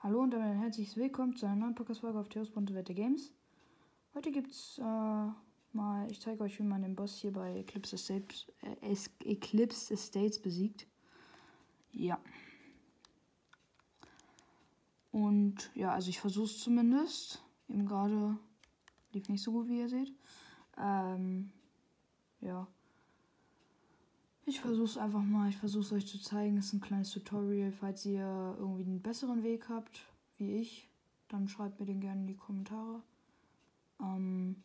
Hallo und damit ein herzliches Willkommen zu einer neuen Podcast-Folge auf Theos Bunte Wette Games. Heute gibt's äh, mal, ich zeige euch, wie man den Boss hier bei Eclipse Estates, äh, Eclipse Estates besiegt. Ja. Und ja, also ich versuche es zumindest. Eben gerade lief nicht so gut, wie ihr seht. Ähm, ja. Ich versuche es einfach mal. Ich versuche es euch zu zeigen. Es ist ein kleines Tutorial. Falls ihr irgendwie einen besseren Weg habt, wie ich, dann schreibt mir den gerne in die Kommentare. Ähm,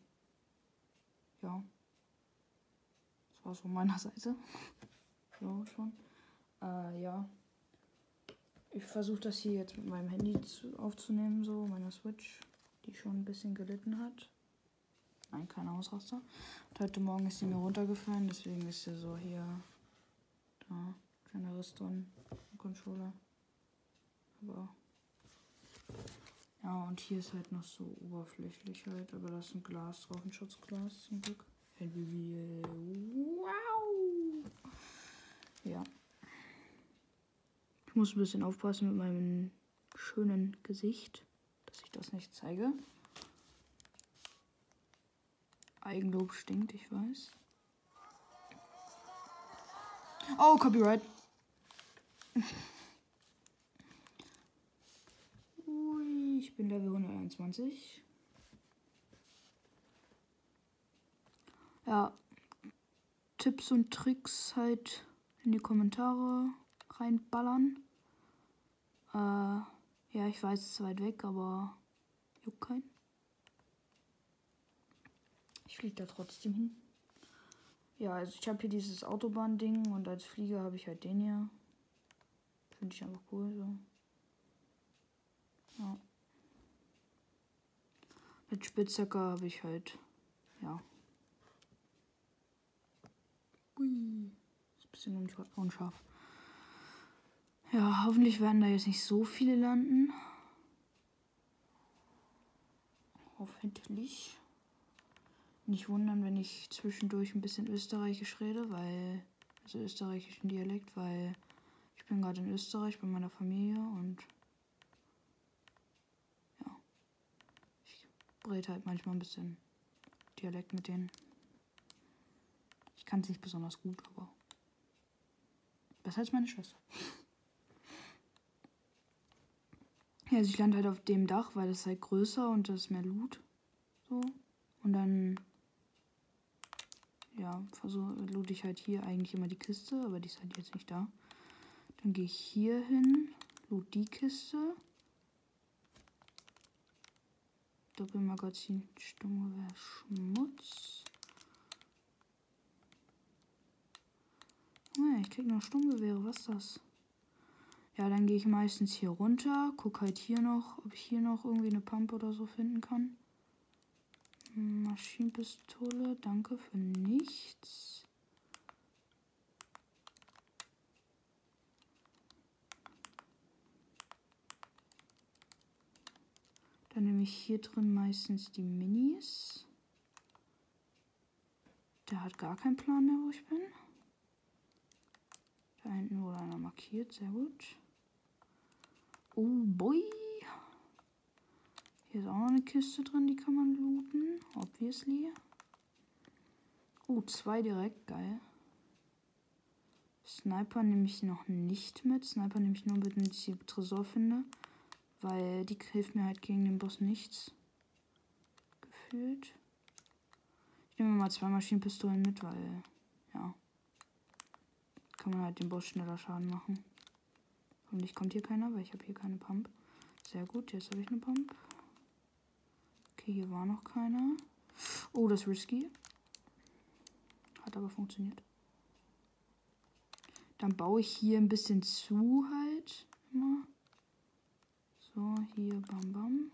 ja. Das war von meiner Seite. so schon. Äh, ja. Ich versuche das hier jetzt mit meinem Handy zu, aufzunehmen, so meiner Switch, die schon ein bisschen gelitten hat. Nein, kein Ausraster. Und heute Morgen ist sie mir runtergefallen, deswegen ist sie so hier ja, kleiner Riss drin im Controller. Aber. Ja, und hier ist halt noch so oberflächlich halt, aber da ist ein Glas drauf, ein Schutzglas zum Glück. Wow! Ja. Ich muss ein bisschen aufpassen mit meinem schönen Gesicht, dass ich das nicht zeige. Eigenlob stinkt, ich weiß. Oh, Copyright. Ui, ich bin Level 121. Ja, Tipps und Tricks halt in die Kommentare reinballern. Äh, ja, ich weiß, es ist weit weg, aber juckt keinen. Ich fliege da trotzdem hin. Ja, also ich habe hier dieses Autobahn-Ding und als Flieger habe ich halt den hier. Finde ich einfach cool so. Ja. Mit Spitzhacker habe ich halt, ja. Ui. Ist ein bisschen unscharf. Ja, hoffentlich werden da jetzt nicht so viele landen. Hoffentlich. Nicht wundern, wenn ich zwischendurch ein bisschen österreichisch rede, weil, also österreichischen Dialekt, weil ich bin gerade in Österreich bei meiner Familie und ja, ich rede halt manchmal ein bisschen Dialekt mit denen. Ich kann es nicht besonders gut, aber besser als meine Schwester. Ja, also ich lande halt auf dem Dach, weil es halt größer und das ist mehr Loot. So. Und dann ja, versuche, loot ich halt hier eigentlich immer die Kiste, aber die ist halt jetzt nicht da. Dann gehe ich hier hin, loot die Kiste. Doppelmagazin, Sturmgewehr, Schmutz. Oh, ich krieg noch Sturmgewehre, was ist das? Ja, dann gehe ich meistens hier runter, guck halt hier noch, ob ich hier noch irgendwie eine Pump oder so finden kann. Maschinenpistole, danke für nichts. Dann nehme ich hier drin meistens die Minis. Der hat gar keinen Plan mehr, wo ich bin. Da hinten wurde einer markiert, sehr gut. Oh boy. Hier ist auch noch eine Kiste drin, die kann man looten. Obviously. Oh, zwei direkt. Geil. Sniper nehme ich noch nicht mit. Sniper nehme ich nur mit, wenn ich die Tresor finde. Weil die hilft mir halt gegen den Boss nichts. Gefühlt. Ich nehme mal zwei Maschinenpistolen mit, weil, ja. Kann man halt dem Boss schneller Schaden machen. Hoffentlich kommt hier keiner, weil ich habe hier keine Pump. Sehr gut, jetzt habe ich eine Pump. Okay, hier war noch keiner. Oh, das ist risky. Hat aber funktioniert. Dann baue ich hier ein bisschen zu halt. Immer. So, hier, bam, bam.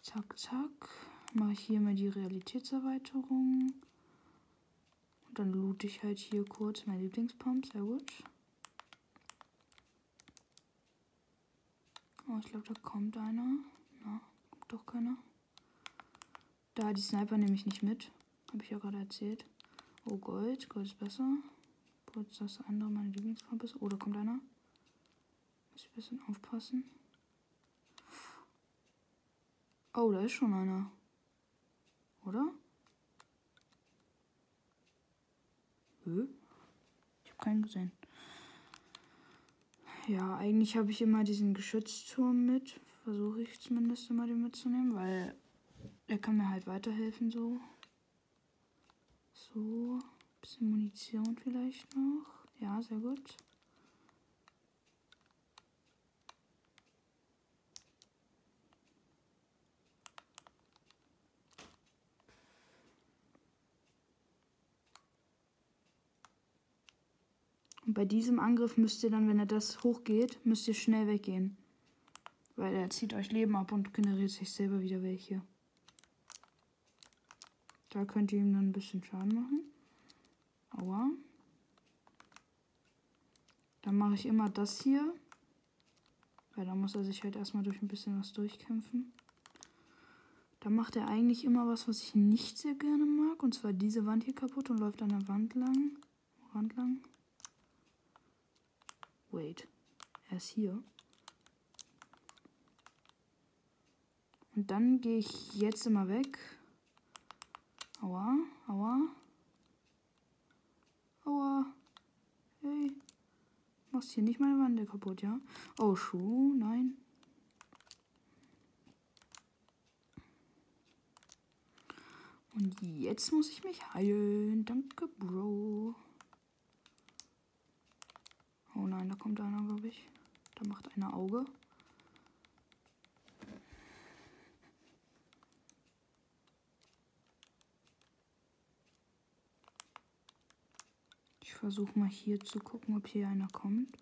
Zack, zack. Mache ich hier mal die Realitätserweiterung. Und dann loot ich halt hier kurz mein Lieblingspump. Sehr gut. Oh, ich glaube, da kommt einer. Ja, doch keiner. Da, die Sniper nehme ich nicht mit. Habe ich ja gerade erzählt. Oh, Gold. Gold ist besser. Obwohl das andere meine Lieblingsfarbe ist. Oh, da kommt einer. bisschen aufpassen. Oh, da ist schon einer. Oder? Hä? Ich habe keinen gesehen. Ja, eigentlich habe ich immer diesen Geschützturm mit. Versuche ich zumindest immer den mitzunehmen, weil er kann mir halt weiterhelfen so. So, bisschen Munition vielleicht noch. Ja, sehr gut. Und bei diesem Angriff müsst ihr dann, wenn er das hochgeht, müsst ihr schnell weggehen. Weil er zieht euch Leben ab und generiert sich selber wieder welche. Da könnt ihr ihm dann ein bisschen Schaden machen. Aua. Dann mache ich immer das hier. Weil da muss er sich halt erstmal durch ein bisschen was durchkämpfen. Dann macht er eigentlich immer was, was ich nicht sehr gerne mag. Und zwar diese Wand hier kaputt und läuft an der Wand lang. Wand lang. Wait. Er ist hier. Und dann gehe ich jetzt immer weg. Aua, aua. Aua. Hey. Machst hier nicht meine Wand kaputt, ja? Oh, Schuh, nein. Und jetzt muss ich mich heilen. Danke, Bro. Oh nein, da kommt einer, glaube ich. Da macht einer Auge. Ich versuche mal hier zu gucken, ob hier einer kommt.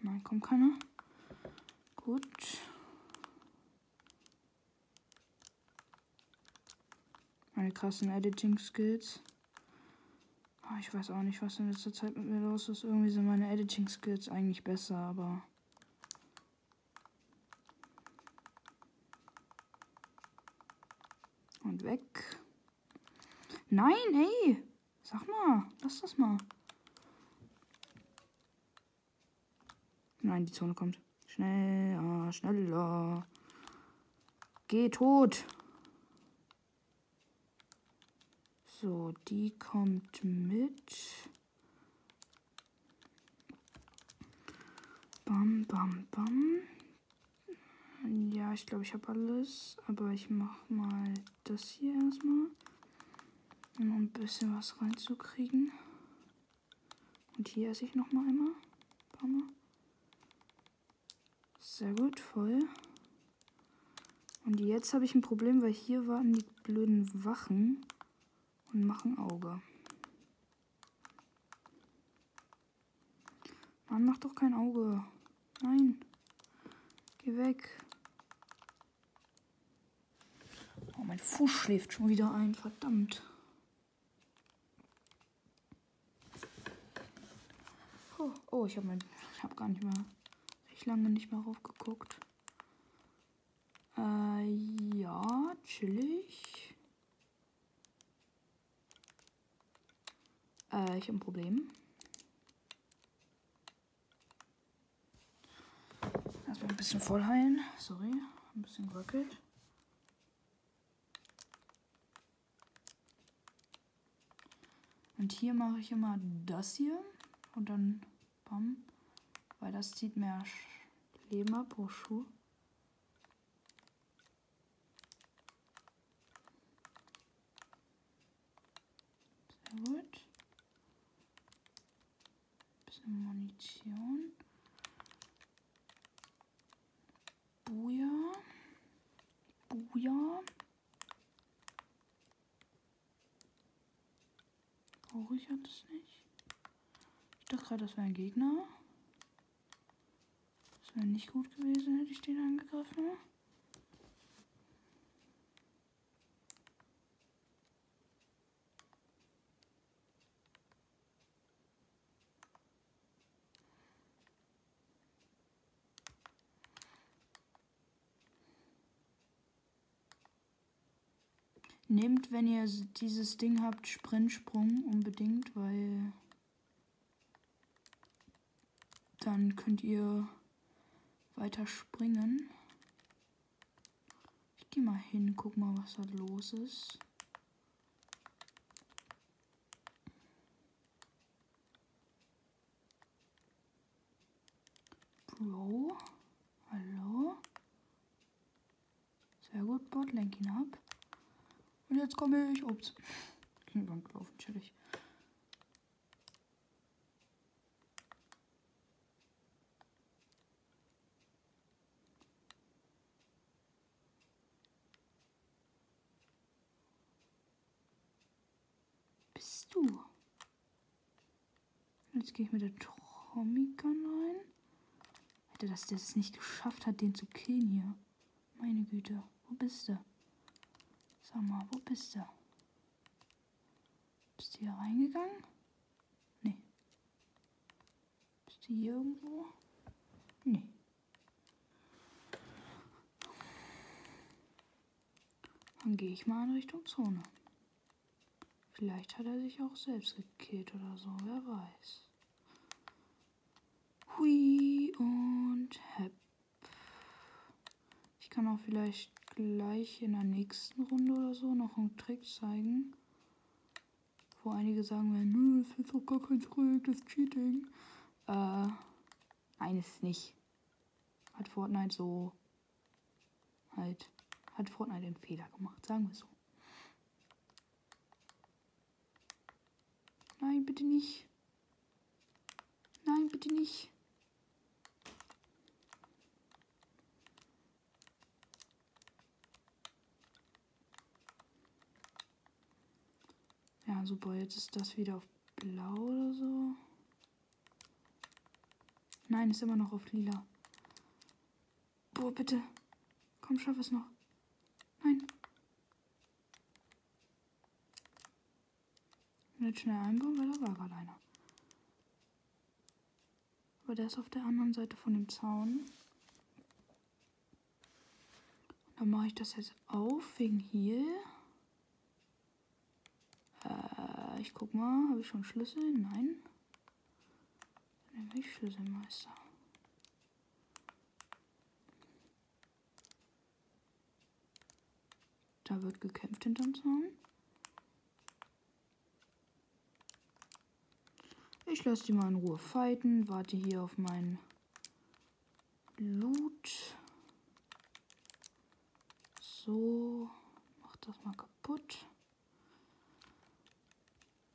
Nein, kommt keiner. Gut. Meine krassen Editing-Skills. Ah, ich weiß auch nicht, was in letzter Zeit mit mir los ist. Irgendwie sind meine Editing-Skills eigentlich besser, aber. Und weg. Nein, ey! Sag mal, lass das mal. Nein, die Zone kommt. Schneller, schneller. Geh tot. So, die kommt mit. Bam, bam, bam. Ja, ich glaube, ich habe alles. Aber ich mache mal das hier erstmal. Um ein bisschen was reinzukriegen. Und hier esse ich noch mal einmal. Ein paar mal. Sehr gut, voll. Und jetzt habe ich ein Problem, weil hier warten die blöden Wachen und machen Auge. Mann, mach doch kein Auge. Nein. Geh weg. Oh, mein Fuß schläft schon wieder ein. Verdammt. Oh, oh ich habe ich habe gar nicht mehr, recht lange nicht mehr raufgeguckt. Äh, ja, chillig. Äh, ich habe ein Problem. Erstmal ein bisschen voll heilen. Sorry, ein bisschen gewackelt. Und hier mache ich immer das hier und dann bam, weil das zieht mehr Leben ab pro Schuh. Sehr gut. Bisschen Munition. Buja. Buja. Brauche ich das nicht? Ich dachte gerade, das wäre ein Gegner. Das wäre nicht gut gewesen, hätte ich den angegriffen. Nehmt, wenn ihr dieses Ding habt, Sprintsprung unbedingt, weil dann könnt ihr weiter springen. Ich gehe mal hin, guck mal, was da los ist. Bro, hallo? Sehr gut, Bot, lenk ihn ab. Und jetzt komme ich. Ups. Irgendwann gelaufen, chillig. Du? Jetzt gehe ich mit der Gun rein. Alter, dass der es nicht geschafft hat, den zu killen hier. Meine Güte. Wo bist du? Sag mal, wo bist du? Bist du hier reingegangen? Nee. Bist du hier irgendwo? Nee. Dann gehe ich mal in Richtung Zone. Vielleicht hat er sich auch selbst gekillt oder so, wer weiß. Hui und hepp. Ich kann auch vielleicht gleich in der nächsten Runde oder so noch einen Trick zeigen. Wo einige sagen werden, nö, das ist doch gar kein Trick, das ist Cheating. Äh, nein, ist nicht. Hat Fortnite so halt, hat Fortnite einen Fehler gemacht, sagen wir so. Nein, bitte nicht. Nein, bitte nicht. Ja, super. Jetzt ist das wieder auf blau oder so. Nein, ist immer noch auf lila. Boah, bitte. Komm, schaff es noch. Nein. Jetzt schnell einbauen, weil da war gerade einer. Aber der ist auf der anderen Seite von dem Zaun. Dann mache ich das jetzt auf wegen hier. Äh, ich guck mal, habe ich schon Schlüssel? Nein. Dann nehme ich Schlüsselmeister. Da wird gekämpft hinterm Zaun. Ich lasse die mal in Ruhe fighten, warte hier auf meinen Loot. So, mach das mal kaputt.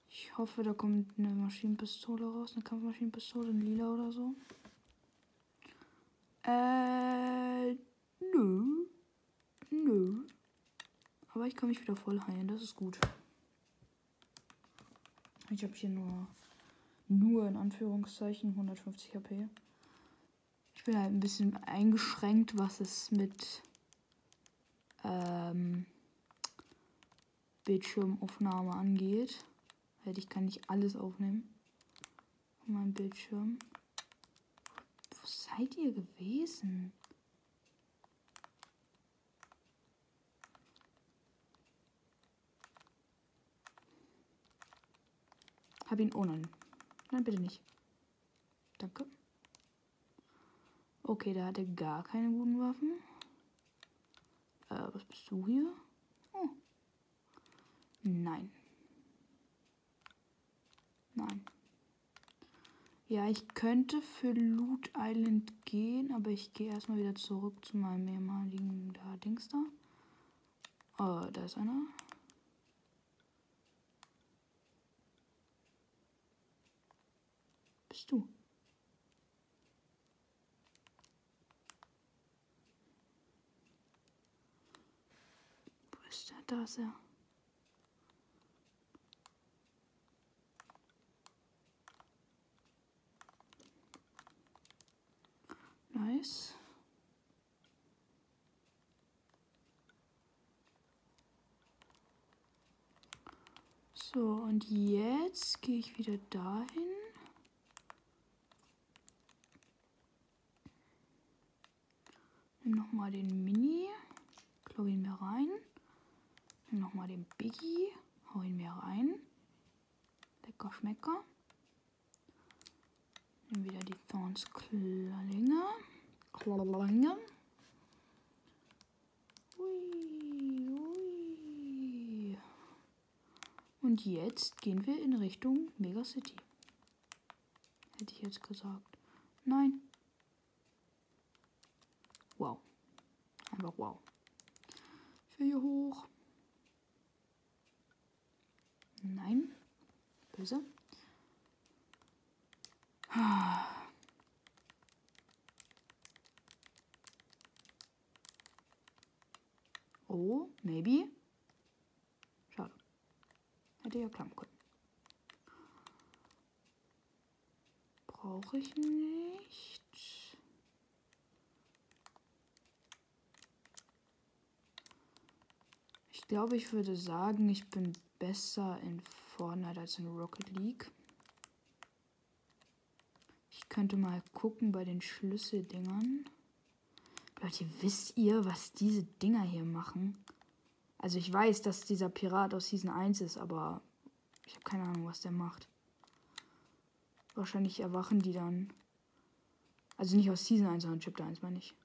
Ich hoffe, da kommt eine Maschinenpistole raus, eine Kampfmaschinenpistole, ein Lila oder so. Äh, nö. Nö. Aber ich kann mich wieder voll heilen, das ist gut. Ich habe hier nur nur in Anführungszeichen 150 HP. Ich bin halt ein bisschen eingeschränkt, was es mit ähm, Bildschirmaufnahme angeht. Weil ich kann nicht alles aufnehmen. Meinem Bildschirm. Wo seid ihr gewesen? Hab ihn ohne. Nein, bitte nicht. Danke. Okay, der hatte gar keine guten Waffen. Äh, was bist du hier? Oh. Nein. Nein. Ja, ich könnte für Loot Island gehen, aber ich gehe erstmal wieder zurück zu meinem ehemaligen da Dings da. Oh, da ist einer. Bist du? Wo ist er? Da ist er. Nice. So, und jetzt gehe ich wieder dahin. Nimm nochmal den Mini. Klau ihn mir rein. Nimm nochmal den Biggie. Hau ihn mir rein. Lecker Schmecker. Nehmen wieder die Thorns Klinge. Klinge. Ui, ui. Und jetzt gehen wir in Richtung Megacity. Hätte ich jetzt gesagt. Nein. Wow. Einfach wow. Will hier hoch. Nein. Böse. Oh, maybe. Schade. Hätte ja klappen können. Brauche ich nicht. Ich glaube, ich würde sagen, ich bin besser in Fortnite als in Rocket League. Ich könnte mal gucken bei den Schlüsseldingern. Leute, wisst ihr, was diese Dinger hier machen? Also ich weiß, dass dieser Pirat aus Season 1 ist, aber ich habe keine Ahnung, was der macht. Wahrscheinlich erwachen die dann. Also nicht aus Season 1, sondern Chapter 1 meine ich.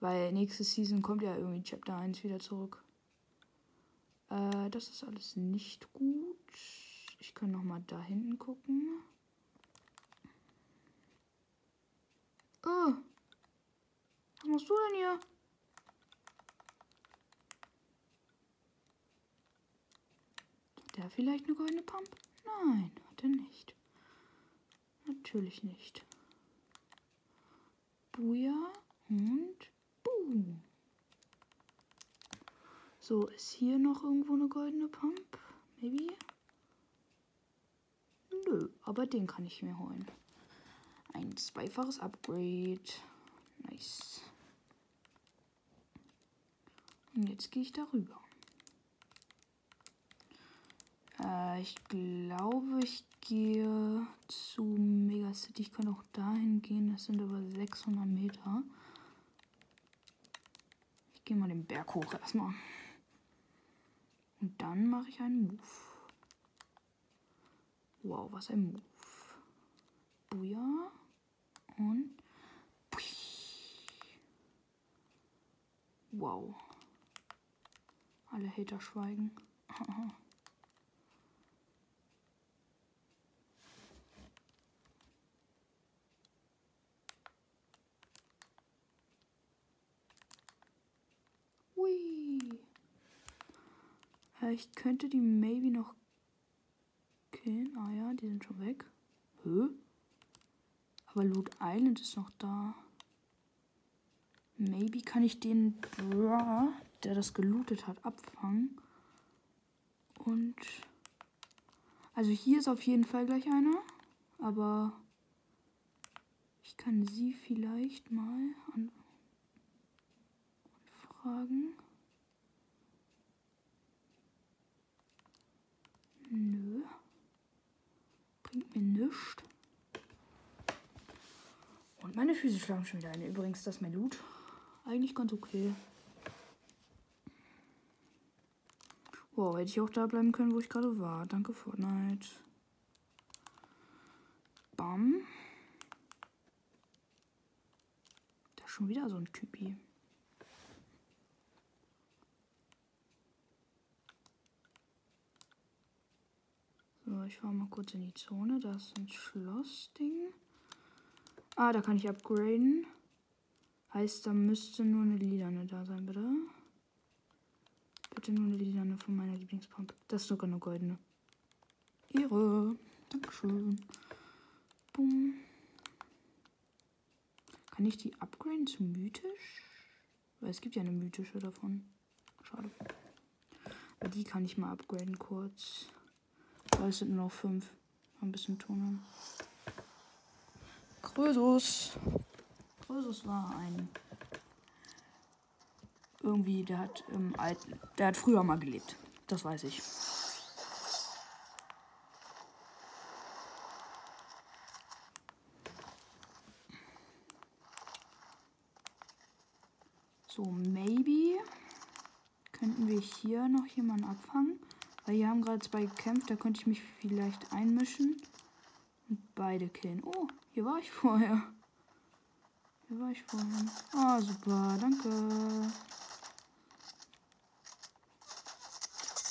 Weil nächste Season kommt ja irgendwie Chapter 1 wieder zurück. Äh, das ist alles nicht gut. Ich kann noch mal da hinten gucken. Oh. Was machst du denn hier? Hat der vielleicht eine goldene Pump? Nein, hat er nicht. Natürlich nicht. Buja und Boom. So, ist hier noch irgendwo eine goldene Pump? Maybe? Nö, aber den kann ich mir holen. Ein zweifaches Upgrade. Nice. Und jetzt gehe ich darüber. Äh, ich glaube, ich gehe zu Megacity. Ich kann auch dahin gehen. Das sind aber 600 Meter. Ich gehe mal den Berg hoch erstmal. Und dann mache ich einen Move. Wow, was ein Move. Buja. Und. Wow. Alle Hater schweigen. Hui. Äh, ich könnte die maybe noch killen. Ah ja, die sind schon weg. Hä? Aber Loot Island ist noch da. Maybe kann ich den Bra, der das gelootet hat, abfangen. Und. Also hier ist auf jeden Fall gleich einer. Aber ich kann sie vielleicht mal anfragen. Nö. Bringt mir nichts. Und meine Füße schlagen schon wieder eine. Übrigens, das ist mein Loot. Eigentlich ganz okay. Wow, hätte ich auch da bleiben können, wo ich gerade war. Danke, Fortnite. Bam. Da ist schon wieder so ein Typi. So, ich fahre mal kurz in die Zone. Da ist ein Schlossding. Ah, da kann ich upgraden. Heißt, da müsste nur eine Lilane da sein, bitte. Bitte nur eine Lilane von meiner Lieblingspump. Das ist sogar eine goldene. Ehre. Dankeschön. Bumm. Kann ich die upgraden zu mythisch? Weil es gibt ja eine mythische davon. Schade. Die kann ich mal upgraden kurz. Aber es sind nur noch fünf. Ein bisschen tun haben. Krösus. Krösus war ein. Irgendwie, der hat im alten. Der hat früher mal gelebt. Das weiß ich. So, maybe könnten wir hier noch jemanden abfangen. Weil hier haben gerade zwei gekämpft, da könnte ich mich vielleicht einmischen. Und beide killen. Oh, hier war ich vorher. Hier war ich vorhin. Ah, super, danke.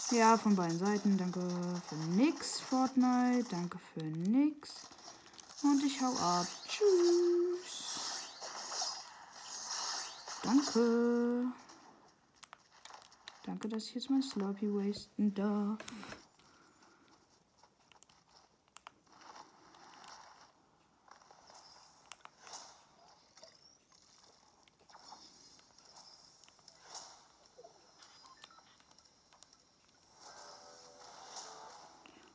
Ja, von beiden Seiten. Danke für nix, Fortnite. Danke für nix. Und ich hau ab. Tschüss. Danke. Danke, dass ich jetzt mein Slurpee wasten darf.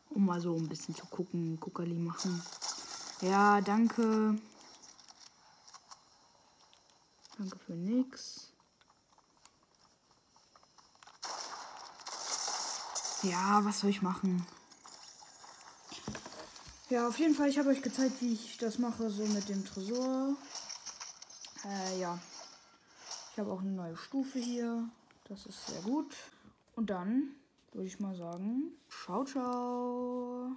Um mal so ein bisschen zu gucken, Guckerli machen. Ja, danke. Danke für nix. Ja, was soll ich machen? Ja, auf jeden Fall, ich habe euch gezeigt, wie ich das mache, so mit dem Tresor. Äh, ja. Ich habe auch eine neue Stufe hier. Das ist sehr gut. Und dann würde ich mal sagen, ciao, ciao.